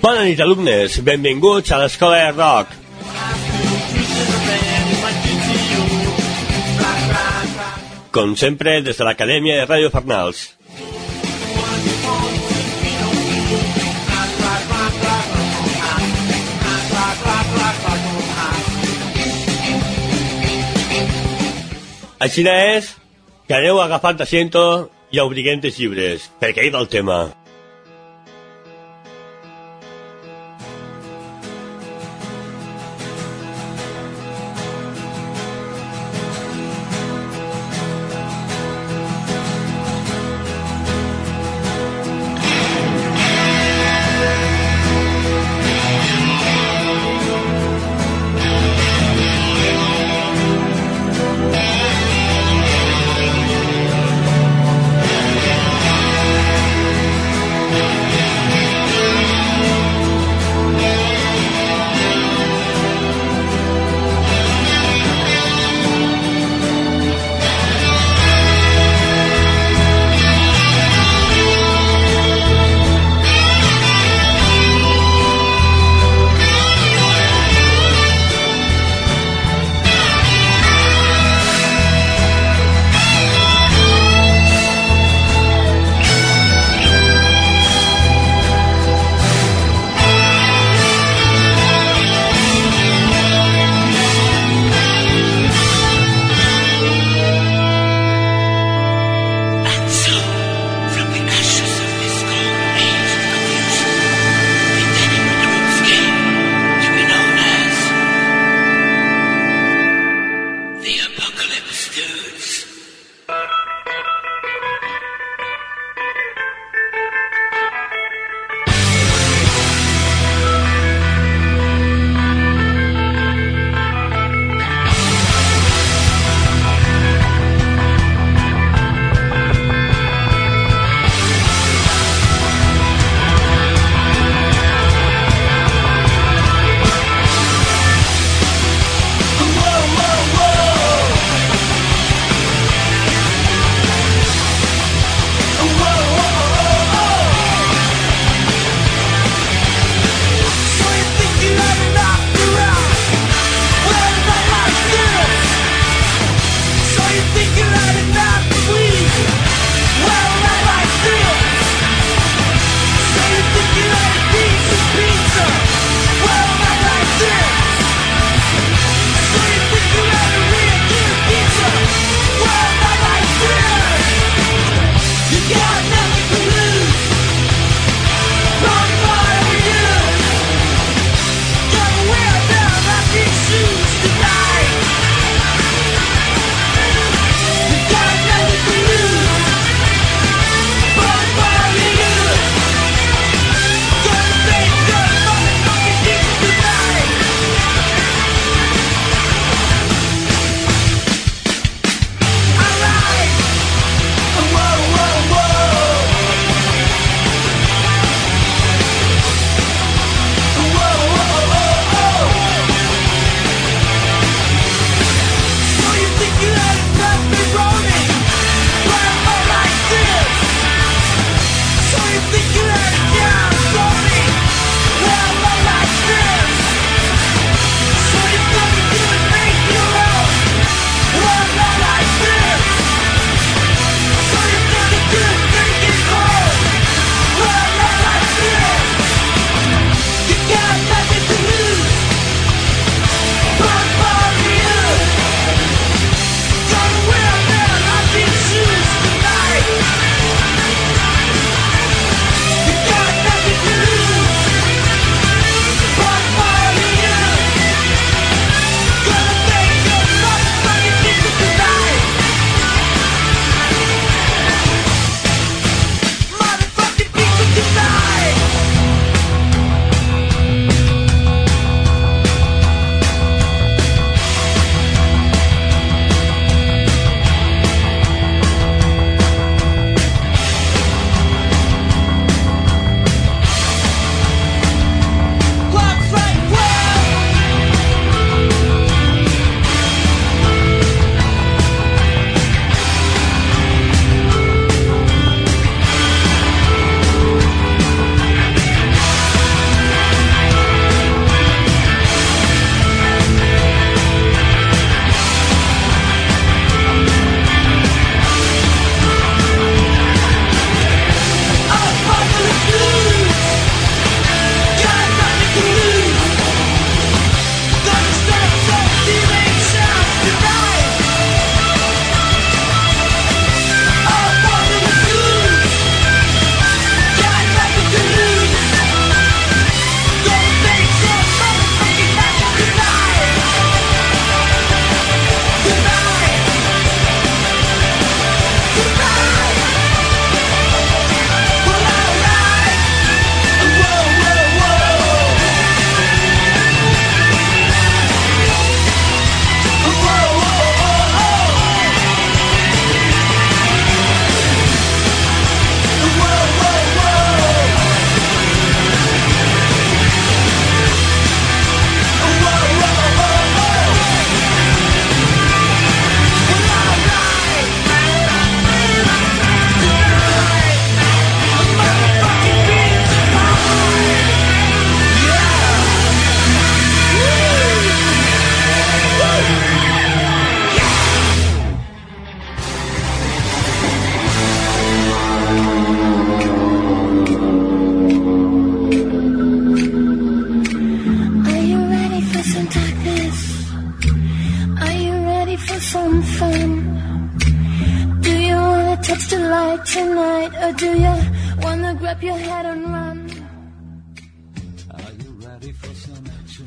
Bona nit, alumnes. Benvinguts a l'Escola de Rock. Com sempre, des de l'Acadèmia de Ràdio Farnals. Així és que aneu agafant asiento i obriguent els llibres, perquè hi va el tema.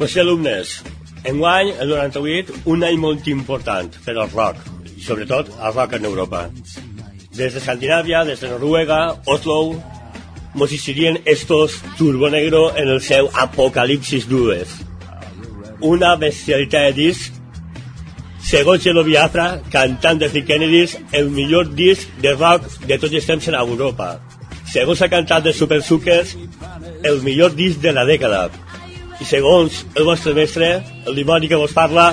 Pues sí, alumnes, enguany, el 98, un any molt important per al rock, i sobretot al rock en Europa. Des d'Escandinàvia, des de Noruega, Oslo, mos hicieron estos Turbo Negro en el seu Apocalipsis 2. Una bestialitat de disc, segons Gelo Biafra, cantant de Rick Kennedy, el millor disc de rock de tots els temps en Europa. Segons ha cantat de Super Suckers, el millor disc de la dècada. I segons el vostre mestre, el dimoni que vos parla,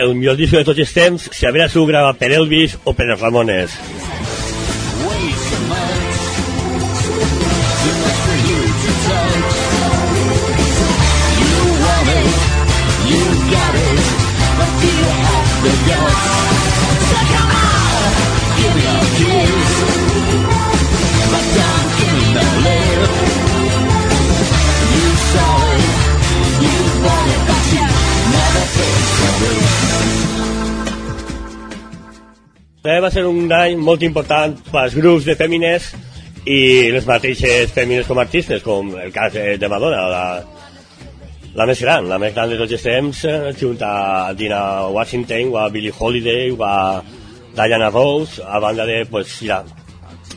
el millor disc de tots els temps si haurà sigut gravat per Elvis o per els Ramones. També va ser un any molt important pels grups de fèmines i les mateixes fèmines com artistes, com el cas de, Madonna, la, la més gran, la més gran de tots els temps, eh, junt a Dina Washington, o a Billie Holiday, o a Diana Rose, a banda de, pues, ja,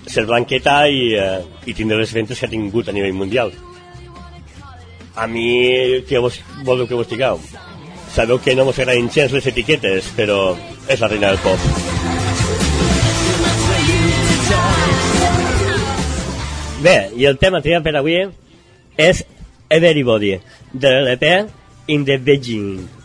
ser blanqueta i, eh, i tindre les ventes que ha tingut a nivell mundial. A mi, què vos, voleu que vos digueu? Sabeu que no mos agraden gens les etiquetes, però és la reina del pop. Bé, i el tema triat per avui és Everybody, de l'EP In the Beijing.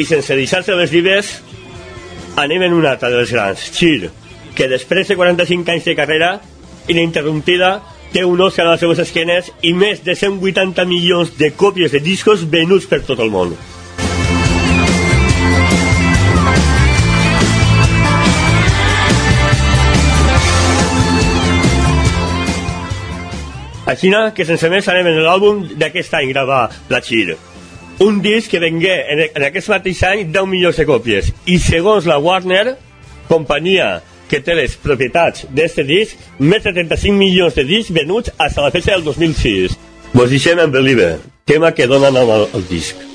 i sense deixar-se els llibres anem en una altra dels grans, Chir, que després de 45 anys de carrera ininterrumpida, té un Oscar a les seves esquenes i més de 180 milions de còpies de discos venuts per tot el món. Aixina, que sense més anem en l'àlbum d'aquest any gravar, La Chir un disc que vengué en, en aquest mateix any 10 milions de còpies i segons la Warner, companyia que té les propietats d'aquest disc, més de 35 milions de discs venuts fins a la festa del 2006. Vos deixem en Believer, tema que donen al, al disc.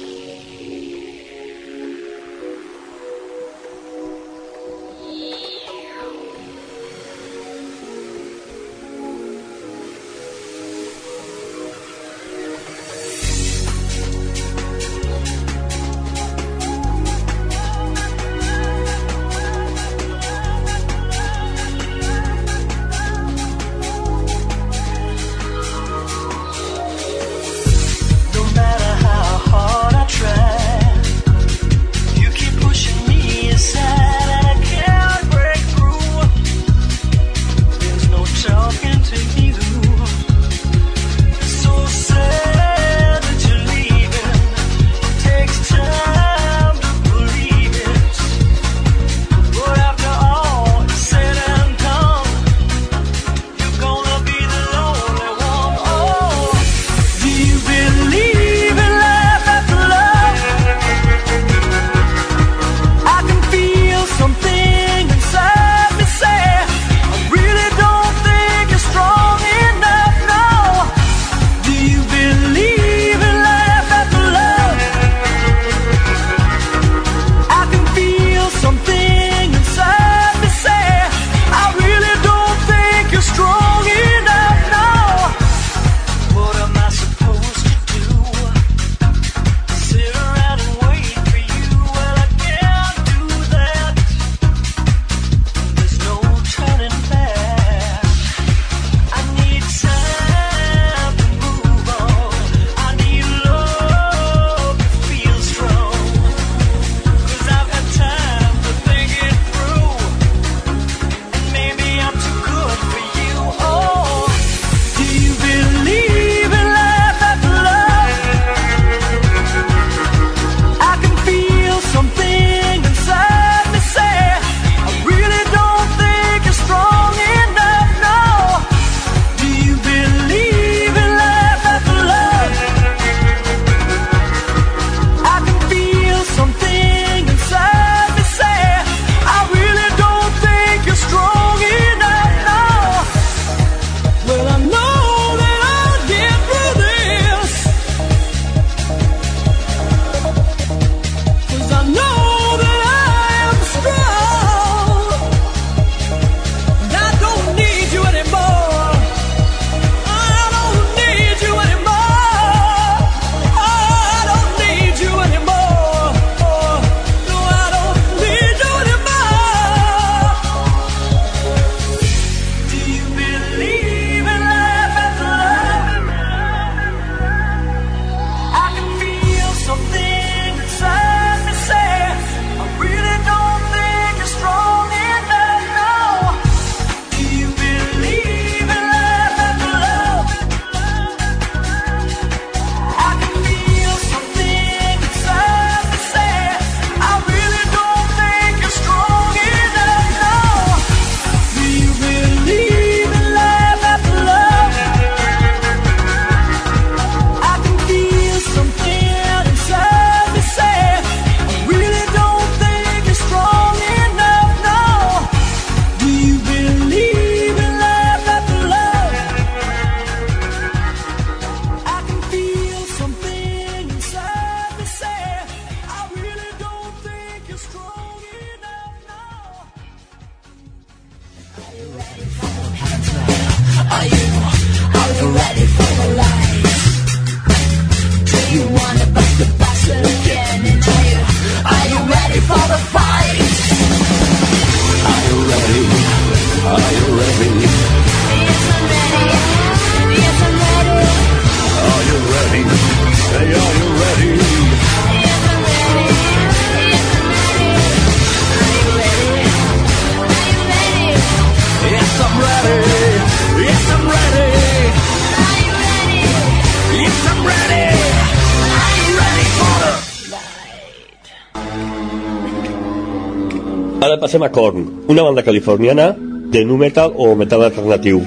Ara passem a Korn, una banda californiana de nu metal o metal alternatiu.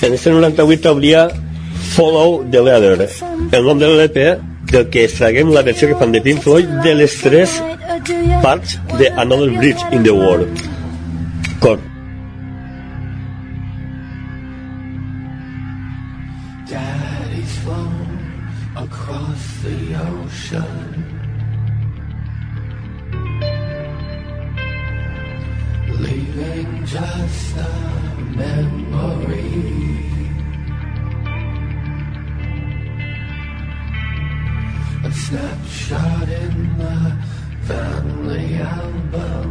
En este 98 hauria Follow the Leader, el nom de l'LP del que extraguem la versió que fan de Pink Floyd de les tres parts de Another Bridge in the World. Korn. Snapshot in the family album.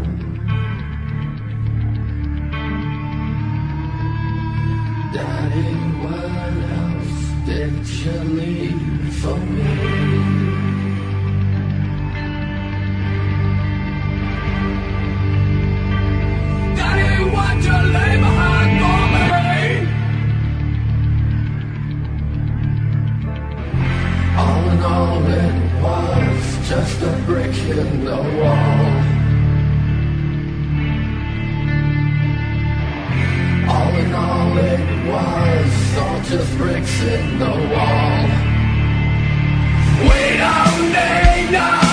Daddy, what else did you leave for me? Daddy, what you leave All in all, it was all just bricks in the wall. We don't need no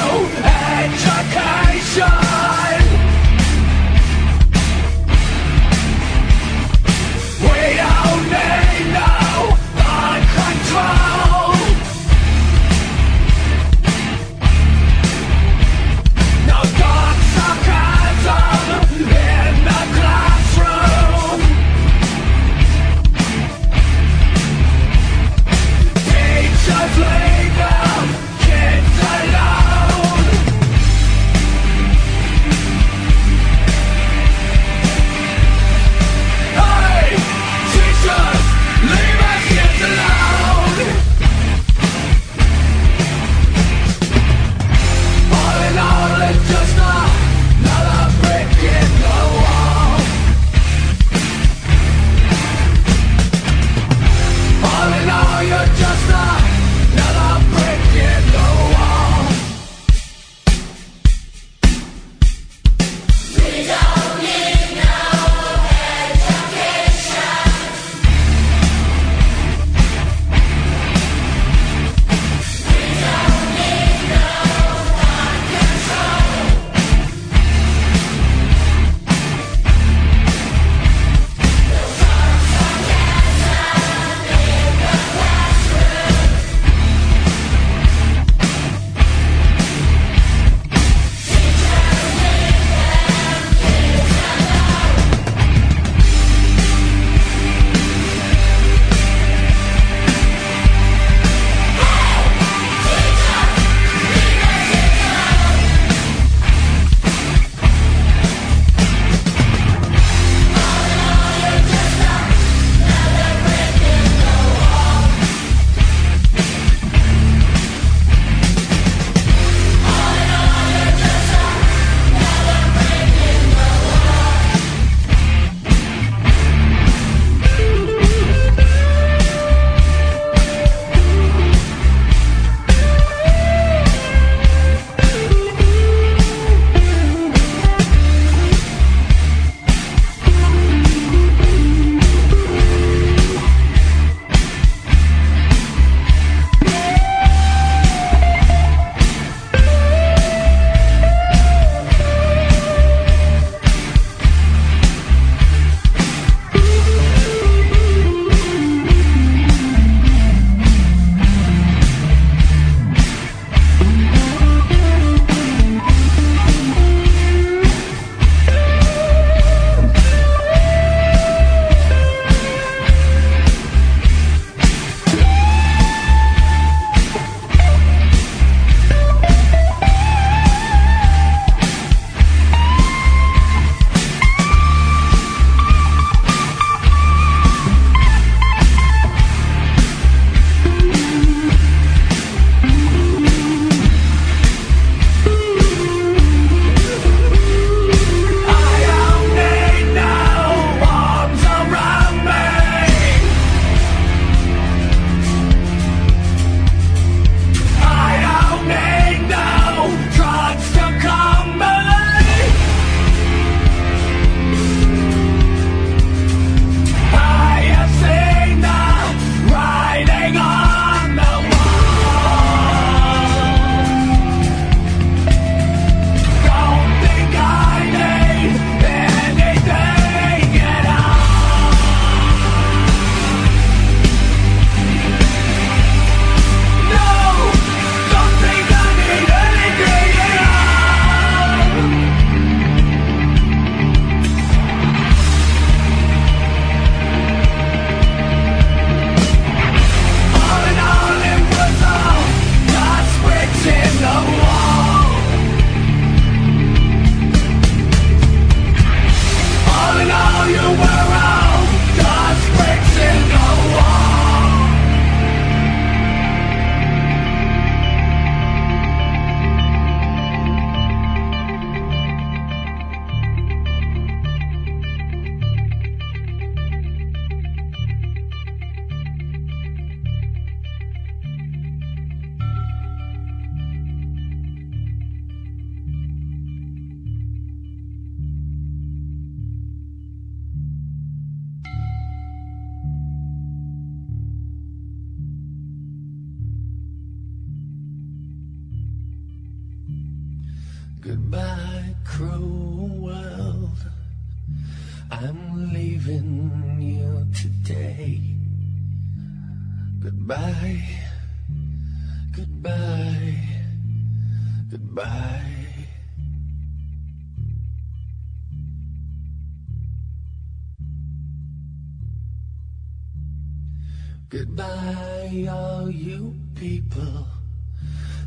you people.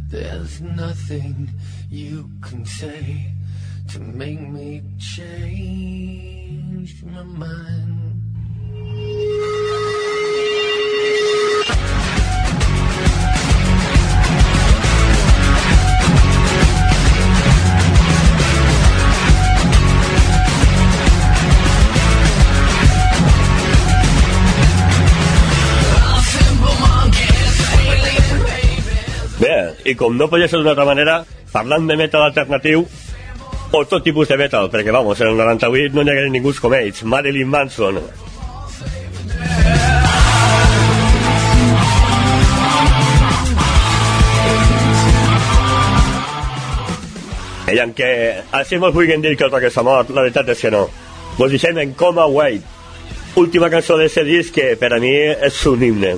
There's nothing you can say to make me change my mind. I com no podia ser d'una altra manera, parlant de metal alternatiu, o tot tipus de metal, perquè, vamos, en el 98 no n'hi hagués ningú com ells, Marilyn Manson. I en què així mos vulguin dir que el rock està mort, la veritat és que no. Mos deixem en Coma White, última cançó d'aquest disc que per a mi és un himne.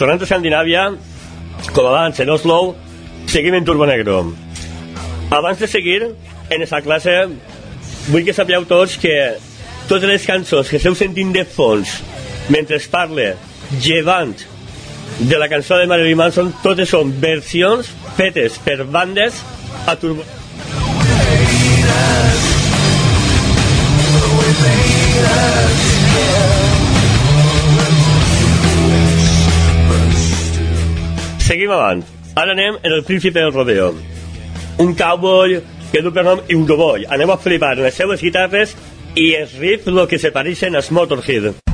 Tornant a Escandinàvia, com abans en Oslo, seguim en Turbo Negro. Abans de seguir en aquesta classe, vull que sapigueu tots que totes les cançons que esteu sentint de fons mentre es parle llevant de la cançó de Marilyn Manson, totes són versions fetes per bandes a Turbo... Seguim avant. Ara anem en el príncipe del rodeo. Un cowboy que du per nom Euroboy. Anem a flipar les seues guitarres i els riffs lo que se pareixen als Motorhead.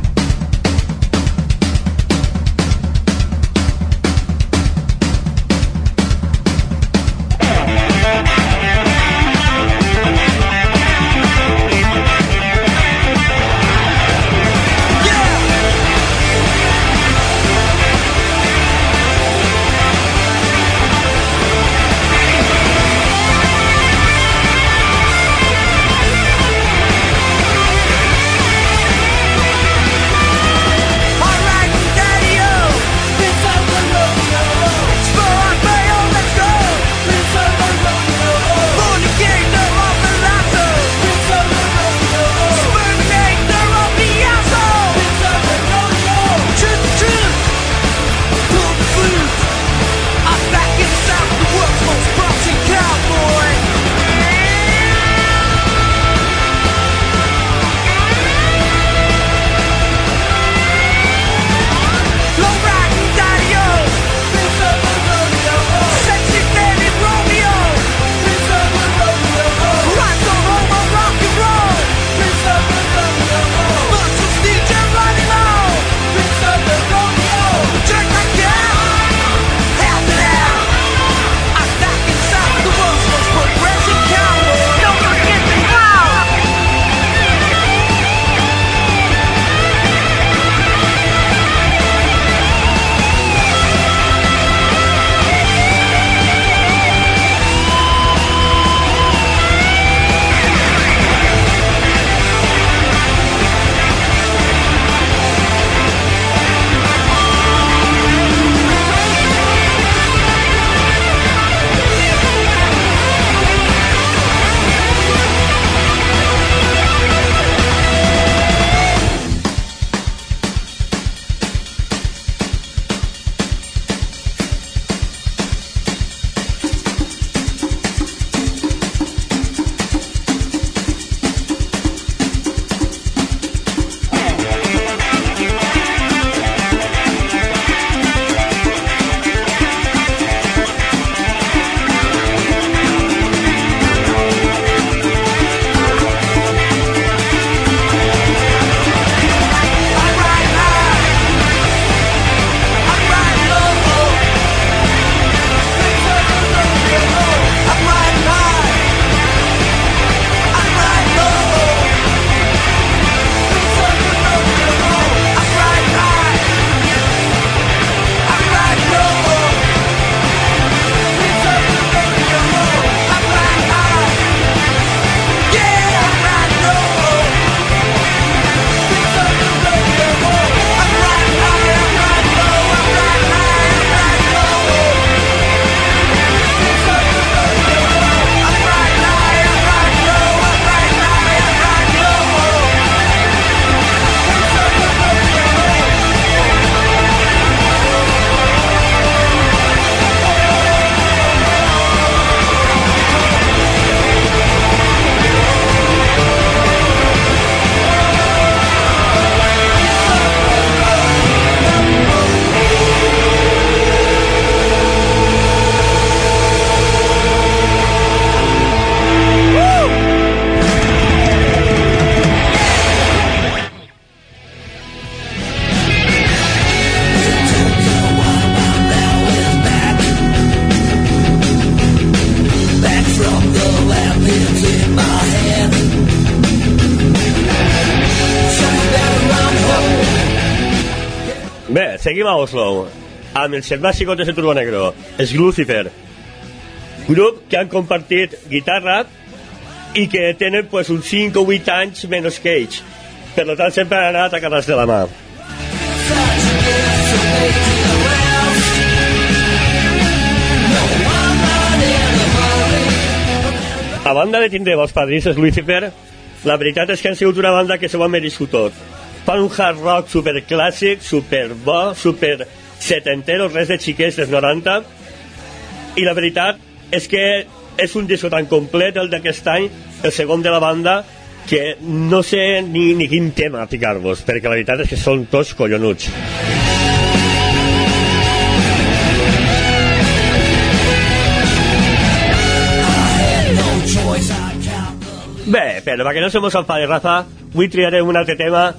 seguim a Oslo. Amb el germà psicot de Turbo Negro, és Lucifer, grup que han compartit guitarra i que tenen pues, uns 5 o 8 anys menys que ells. Per tant, sempre han anat a carrers de la mà. A banda de tindre els padrins és Lucifer, la veritat és que han sigut una banda que s'ho ha merescut tot. Fan un hard rock super clàssic, super setentero, res de xiquets dels 90, i la veritat és que és un disco tan complet el d'aquest any, el segon de la banda, que no sé ni, ni quin tema ficar-vos, perquè la veritat és que són tots collonuts. Bé, però perquè no som el Rafa, avui triarem un altre tema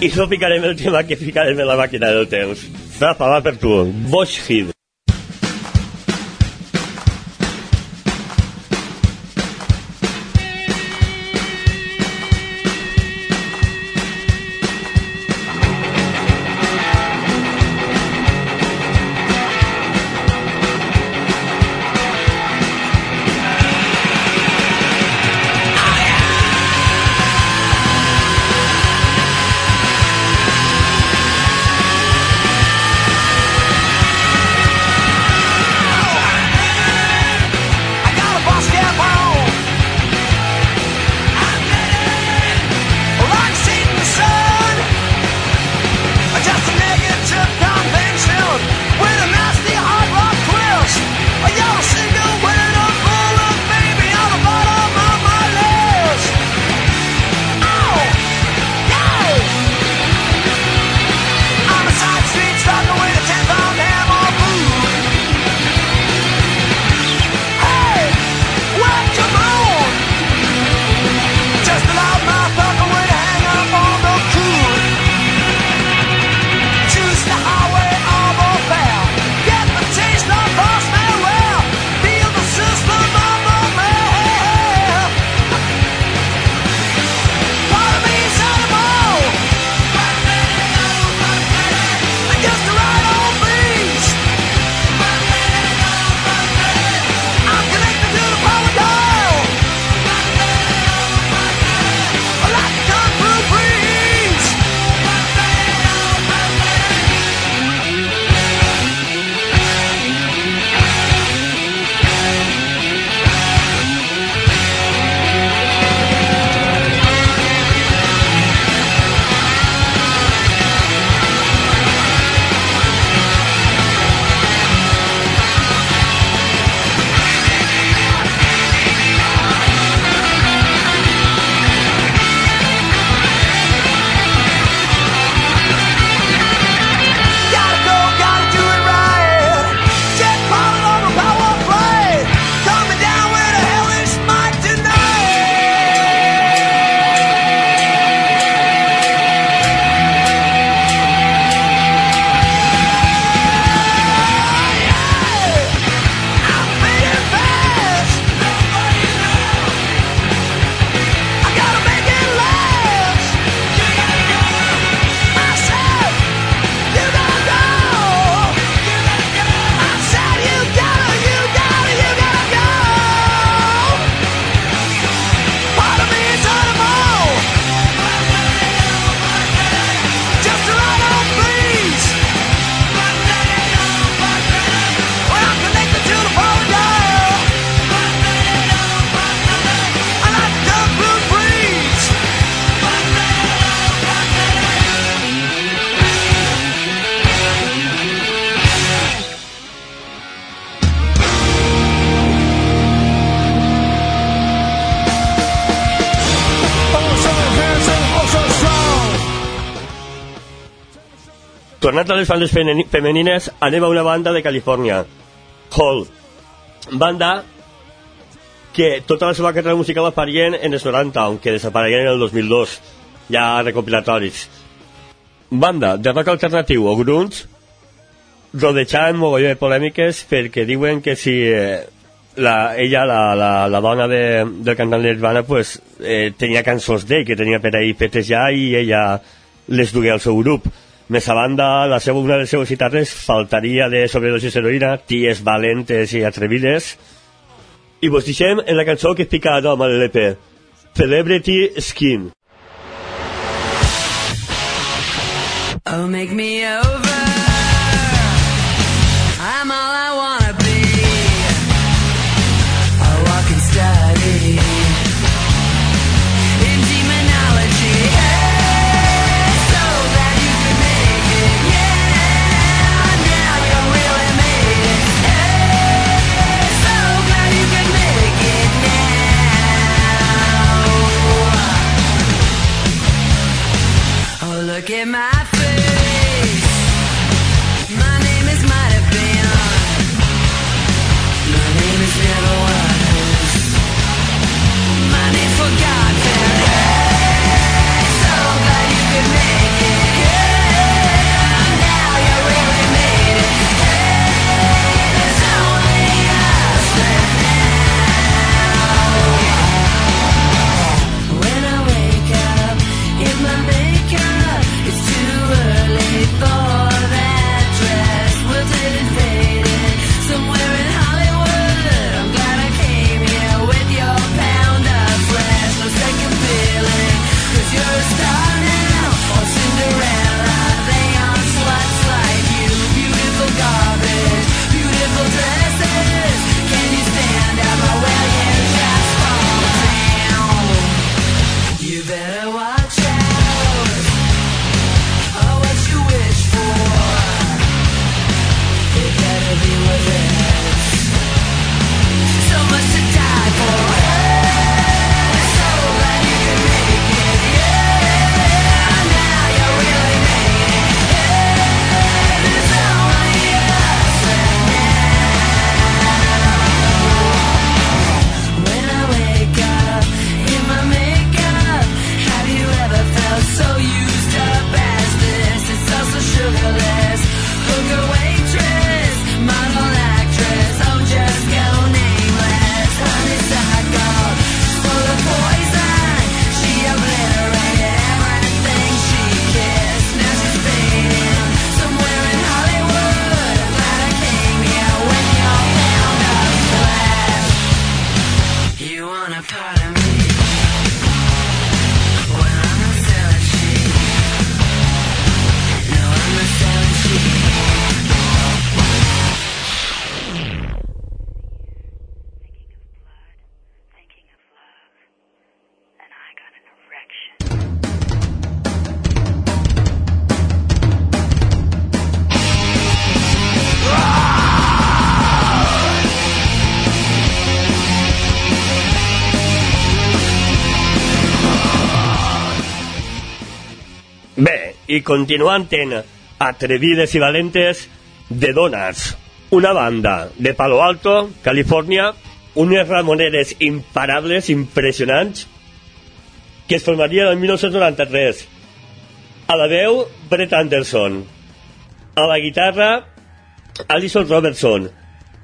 i no ficarem el tema que ficarem en la màquina del temps. Rafa, va per tu. Bosch Tornat a les bandes femeni- femenines, anem a una banda de Califòrnia, Hall. Banda que tota la seva carrera musical aparien en els 90, aunque desaparegueren en el 2002, ja recopilatoris. Banda de rock alternatiu o grunge, rodejant mogolló de polèmiques perquè diuen que si eh, la, ella, la, la, la dona de, del cantant Nirvana, pues, eh, tenia cançons d'ell, que tenia per ahí fetes ja i ella les dugué al seu grup. Més a banda, la seva, una de les seves guitarres faltaria de sobredosis heroïna, ties valentes i atrevides. I vos deixem en la cançó que fica a nom a l'LP, Celebrity Skin. Oh, make me over. Emma. I continuant en Atrevides i Valentes de Donas, una banda de Palo Alto, Califòrnia, unes ramoneres imparables, impressionants, que es formaria el 1993. A la veu, Brett Anderson. A la guitarra, Alison Robertson.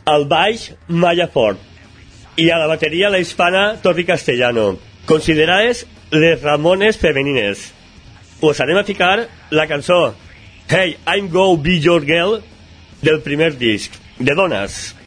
Al baix, Maya Ford. I a la bateria, la hispana Torri Castellano. Considerades les Ramones femenines. Us anem a ficar la cançó Hey, I'm Go Be Your Girl del primer disc, de dones.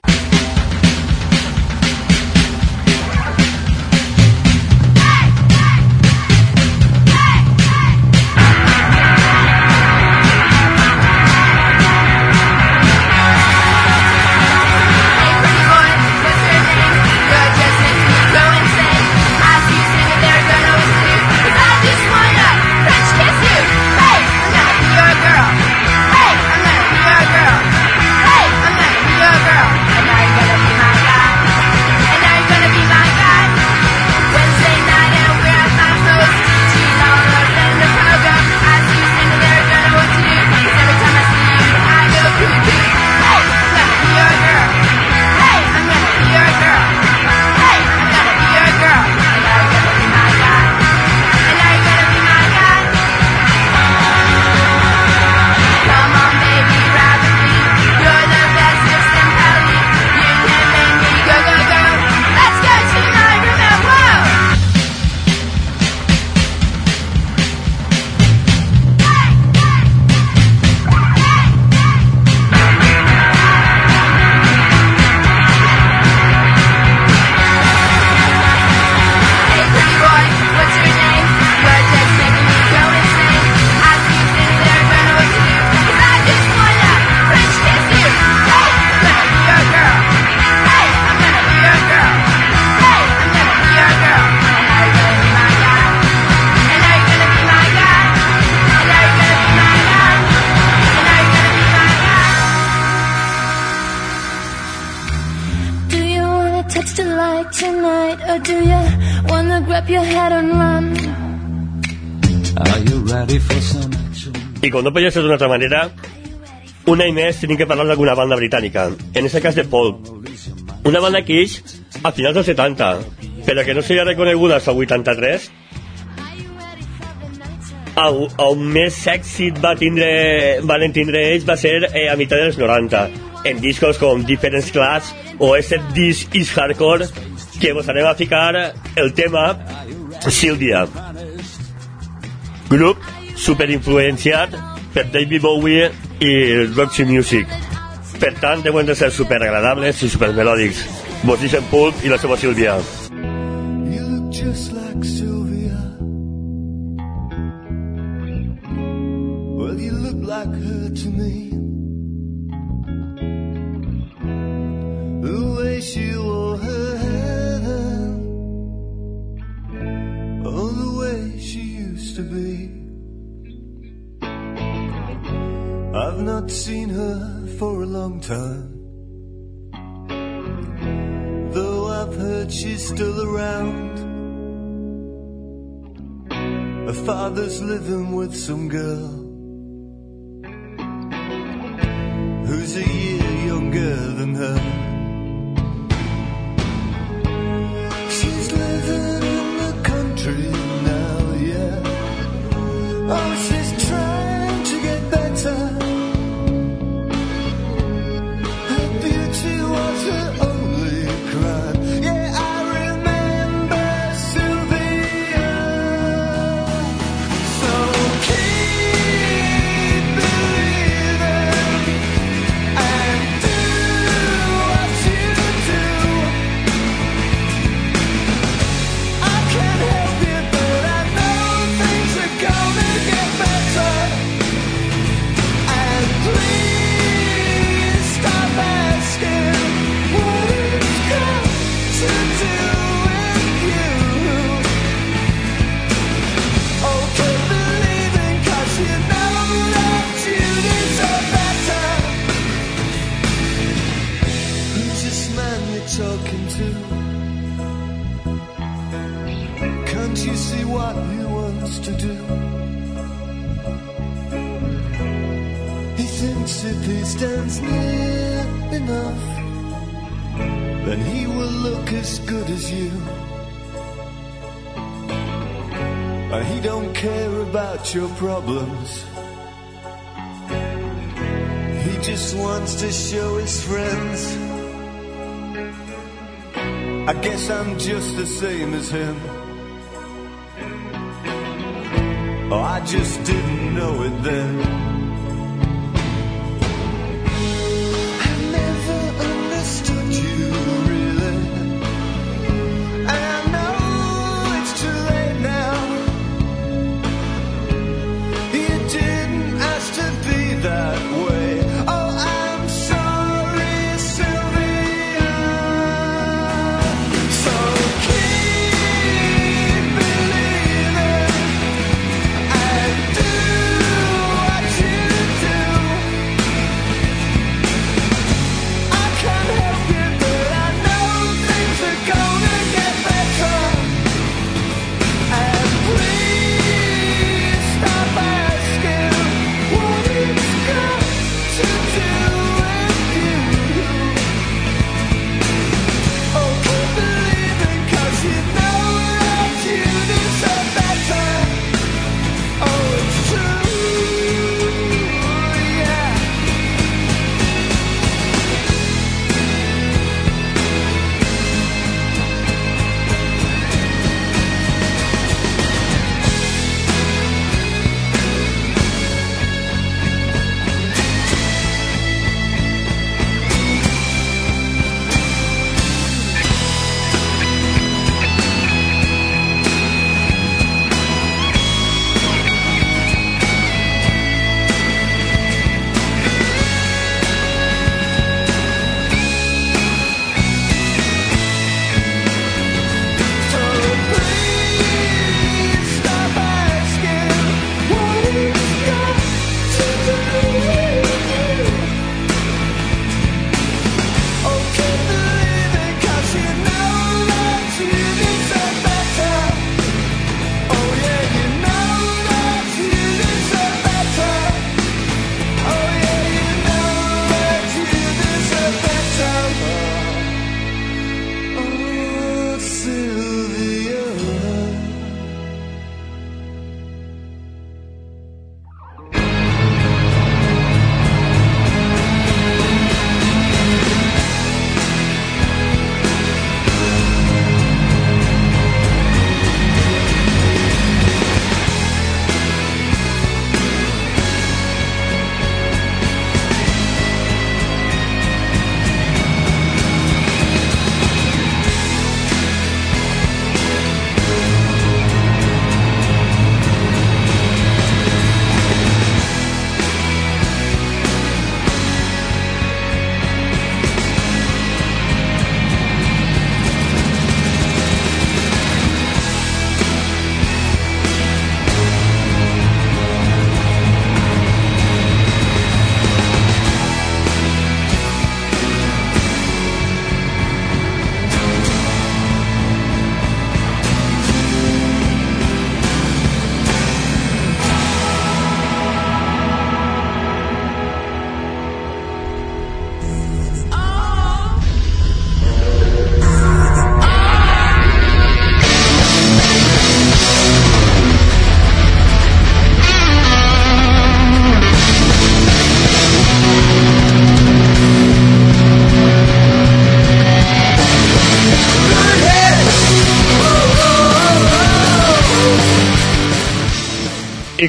No podia ser d'una altra manera, un any més tenim que parlar d'alguna banda britànica, en aquest cas de Paul. Una banda que ix a finals dels 70, però que no seria reconeguda fins al 83, el, el més èxit va tindre, van tindre ells va ser eh, a mitjà dels 90 en discos com Different Class o este This Is Hardcore que vos anem a ficar el tema Sylvia grup super influenciat per David Bowie i Roxy Music per tant deuen de ser super agradables i super melòdics vos deixen Pulp i la seva Sílvia You look just like Sylvia. Well, you look like her to me. The way she wore her hair, oh, the way she used to be. I've not seen her for a long time. Though I've heard she's still around. Her father's living with some girl who's a year younger than her. Wants to show his friends. I guess I'm just the same as him. Oh, I just didn't know it then.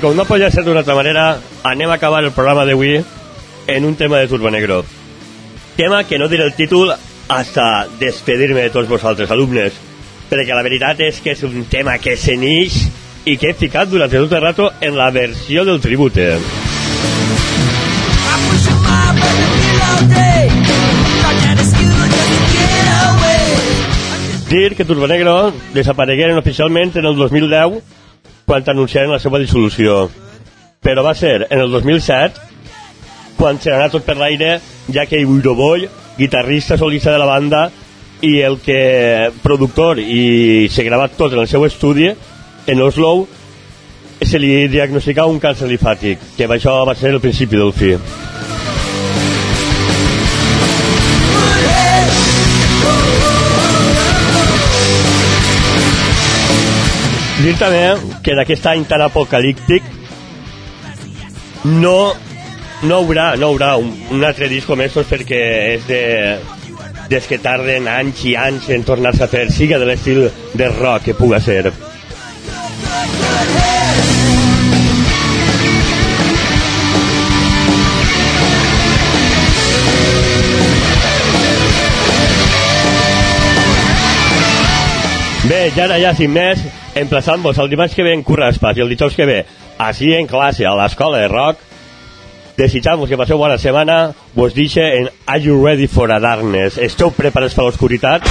Com no podia ser d'una altra manera, anem a acabar el programa d'avui en un tema de Turbo Negro. Tema que no diré el títol hasta despedir-me de tots vosaltres, alumnes, perquè la veritat és que és un tema que se nix i que he ficat durant tot el rato en la versió del tribute. Dir que Turbo Negro desaparegueren oficialment en el 2010 quan anunciaren la seva dissolució. Però va ser en el 2007 quan se n'anà tot per l'aire, ja que Ibuiroboy, guitarrista solista de la banda, i el que productor i se gravat tot en el seu estudi, en Oslo, se li diagnosticava un càncer linfàtic, que això va ser el principi del fi. dir també que d'aquest any tan apocalíptic no, no haurà, no haurà un, un altre disc com estos perquè és de, des que tarden anys i anys en tornar-se a fer, siga de l'estil de rock que puga ser. Bé, ja ara ja sin més, emplaçant-vos el dimarts que ve en Curraspas i el dijous que ve así en classe a l'escola de rock. Desitjamos que passeu bona setmana. Vos dice en Are you ready for a darkness? Esteu preparats per l'oscuritat?